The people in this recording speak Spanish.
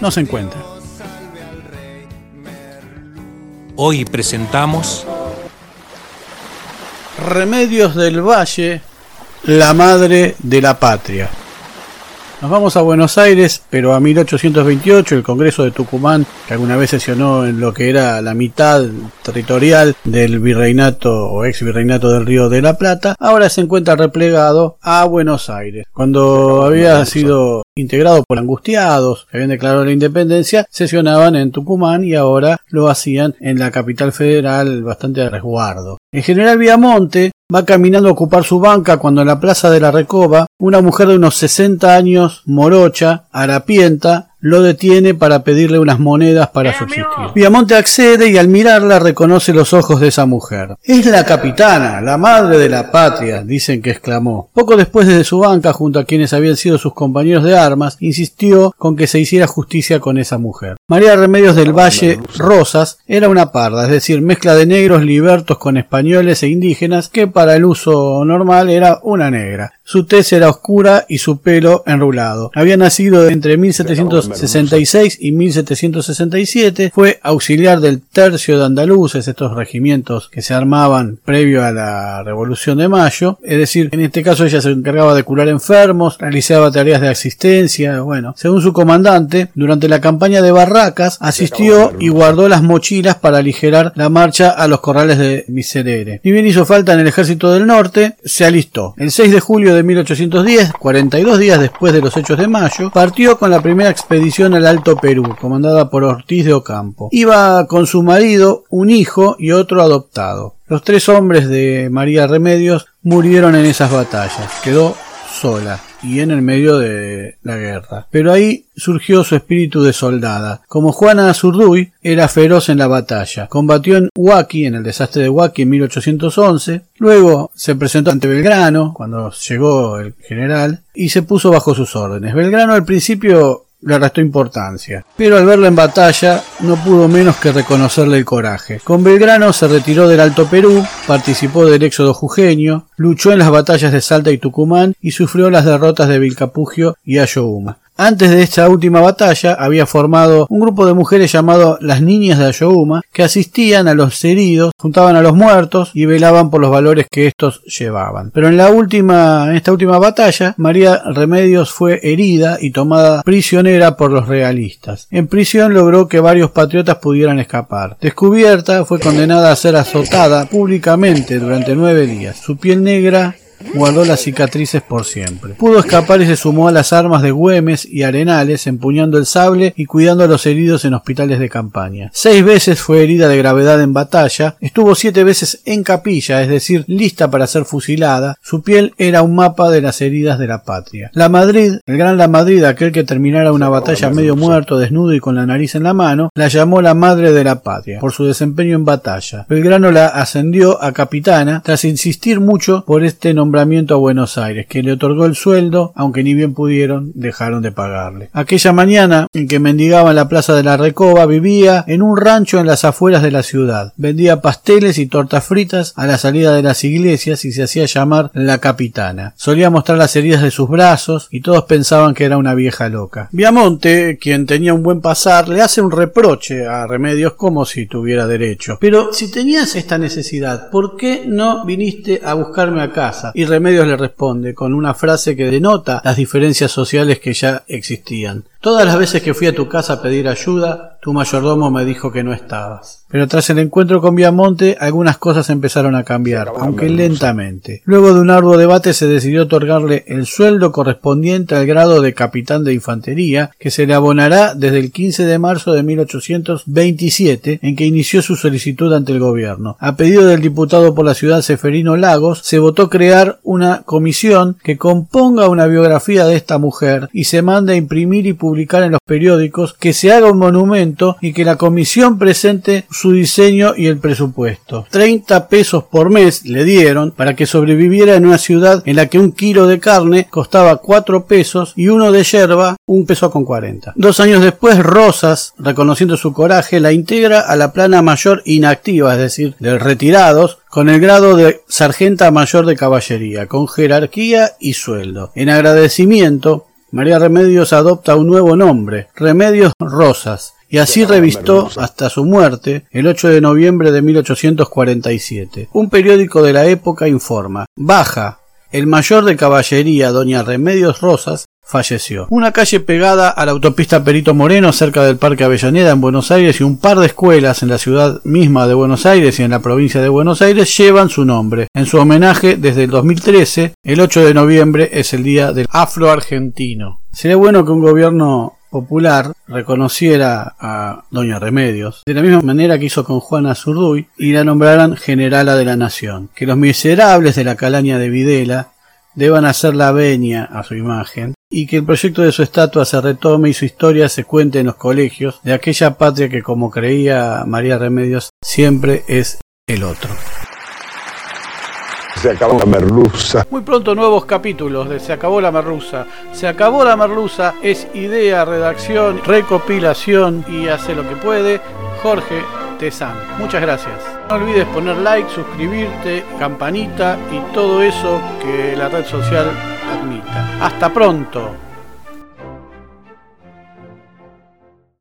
no se encuentra. Hoy presentamos Remedios del Valle, la madre de la patria. Nos vamos a Buenos Aires, pero a 1828, el Congreso de Tucumán, que alguna vez sesionó en lo que era la mitad territorial del virreinato o ex virreinato del Río de la Plata, ahora se encuentra replegado a Buenos Aires. Cuando había sido integrado por angustiados que habían declarado la independencia, sesionaban en Tucumán y ahora lo hacían en la capital federal bastante a resguardo. El general Viamonte va caminando a ocupar su banca cuando en la plaza de la Recoba una mujer de unos 60 años, morocha, harapienta, lo detiene para pedirle unas monedas para subsistir. Viamonte accede y al mirarla reconoce los ojos de esa mujer. Es la capitana, la madre de la patria, dicen que exclamó. Poco después desde su banca, junto a quienes habían sido sus compañeros de armas, insistió con que se hiciera justicia con esa mujer. María Remedios del Valle Rosas era una parda, es decir, mezcla de negros libertos con españoles e indígenas que para el uso normal era una negra. Su tez era oscura y su pelo enrulado. Había nacido entre 1766 y 1767. Fue auxiliar del tercio de andaluces, estos regimientos que se armaban previo a la Revolución de Mayo. Es decir, en este caso ella se encargaba de curar enfermos, realizaba tareas de asistencia. Bueno, según su comandante, durante la campaña de Barracas asistió y guardó las mochilas para aligerar la marcha a los corrales de Miserere. Ni bien hizo falta en el ejército del norte, se alistó. El 6 de julio de de 1810, 42 días después de los hechos de mayo, partió con la primera expedición al Alto Perú, comandada por Ortiz de Ocampo. Iba con su marido, un hijo y otro adoptado. Los tres hombres de María Remedios murieron en esas batallas. Quedó sola y en el medio de la guerra. Pero ahí surgió su espíritu de soldada. Como Juana Azurduy era feroz en la batalla. Combatió en Huaki, en el desastre de Huaki en 1811. Luego se presentó ante Belgrano, cuando llegó el general, y se puso bajo sus órdenes. Belgrano al principio le restó importancia, pero al verla en batalla no pudo menos que reconocerle el coraje. Con Belgrano se retiró del Alto Perú, participó del éxodo jujeño, luchó en las batallas de Salta y Tucumán y sufrió las derrotas de Vilcapugio y Ayohuma. Antes de esta última batalla había formado un grupo de mujeres llamado las Niñas de Ayohuma que asistían a los heridos, juntaban a los muertos y velaban por los valores que estos llevaban. Pero en la última, en esta última batalla, María Remedios fue herida y tomada prisionera por los realistas. En prisión logró que varios patriotas pudieran escapar. Descubierta, fue condenada a ser azotada públicamente durante nueve días. Su piel negra guardó las cicatrices por siempre. Pudo escapar y se sumó a las armas de Güemes y Arenales, empuñando el sable y cuidando a los heridos en hospitales de campaña. Seis veces fue herida de gravedad en batalla, estuvo siete veces en capilla, es decir, lista para ser fusilada. Su piel era un mapa de las heridas de la patria. La Madrid, el gran La Madrid, aquel que terminara una batalla medio muerto, desnudo y con la nariz en la mano, la llamó la madre de la patria, por su desempeño en batalla. Belgrano la ascendió a capitana, tras insistir mucho por este nombre a Buenos Aires, que le otorgó el sueldo, aunque ni bien pudieron, dejaron de pagarle. Aquella mañana en que mendigaba en la plaza de la Recoba, vivía en un rancho en las afueras de la ciudad. Vendía pasteles y tortas fritas a la salida de las iglesias y se hacía llamar la capitana. Solía mostrar las heridas de sus brazos y todos pensaban que era una vieja loca. Viamonte, quien tenía un buen pasar, le hace un reproche a Remedios como si tuviera derecho. Pero si tenías esta necesidad, ¿por qué no viniste a buscarme a casa? Remedios le responde con una frase que denota las diferencias sociales que ya existían. Todas las veces que fui a tu casa a pedir ayuda, tu mayordomo me dijo que no estabas. Pero tras el encuentro con Viamonte, algunas cosas empezaron a cambiar, aunque lentamente. Luego de un arduo debate se decidió otorgarle el sueldo correspondiente al grado de capitán de infantería, que se le abonará desde el 15 de marzo de 1827, en que inició su solicitud ante el gobierno. A pedido del diputado por la ciudad Seferino Lagos, se votó crear una comisión que componga una biografía de esta mujer y se manda a imprimir y publicar en los periódicos, que se haga un monumento y que la comisión presente su diseño y el presupuesto. 30 pesos por mes le dieron para que sobreviviera en una ciudad en la que un kilo de carne costaba 4 pesos y uno de yerba un peso con 40. Dos años después, Rosas, reconociendo su coraje, la integra a la plana mayor inactiva, es decir, de retirados, con el grado de sargenta mayor de caballería, con jerarquía y sueldo. En agradecimiento, María Remedios adopta un nuevo nombre, Remedios Rosas, y así revistó hasta su muerte el 8 de noviembre de 1847. Un periódico de la época informa, baja, el mayor de caballería, doña Remedios Rosas, falleció. Una calle pegada a la autopista Perito Moreno cerca del Parque Avellaneda en Buenos Aires y un par de escuelas en la ciudad misma de Buenos Aires y en la provincia de Buenos Aires llevan su nombre. En su homenaje, desde el 2013, el 8 de noviembre es el Día del Afroargentino. Sería bueno que un gobierno popular reconociera a Doña Remedios, de la misma manera que hizo con Juana Zurduy, y la nombraran generala de la nación. Que los miserables de la calaña de Videla deban hacer la venia a su imagen y que el proyecto de su estatua se retome y su historia se cuente en los colegios de aquella patria que, como creía María Remedios, siempre es el otro. Se acabó la merluza. Muy pronto nuevos capítulos de Se acabó la merluza. Se acabó la merluza es idea, redacción, recopilación y hace lo que puede Jorge Tezán. Muchas gracias. No olvides poner like, suscribirte, campanita y todo eso que la red social admita. Hasta pronto.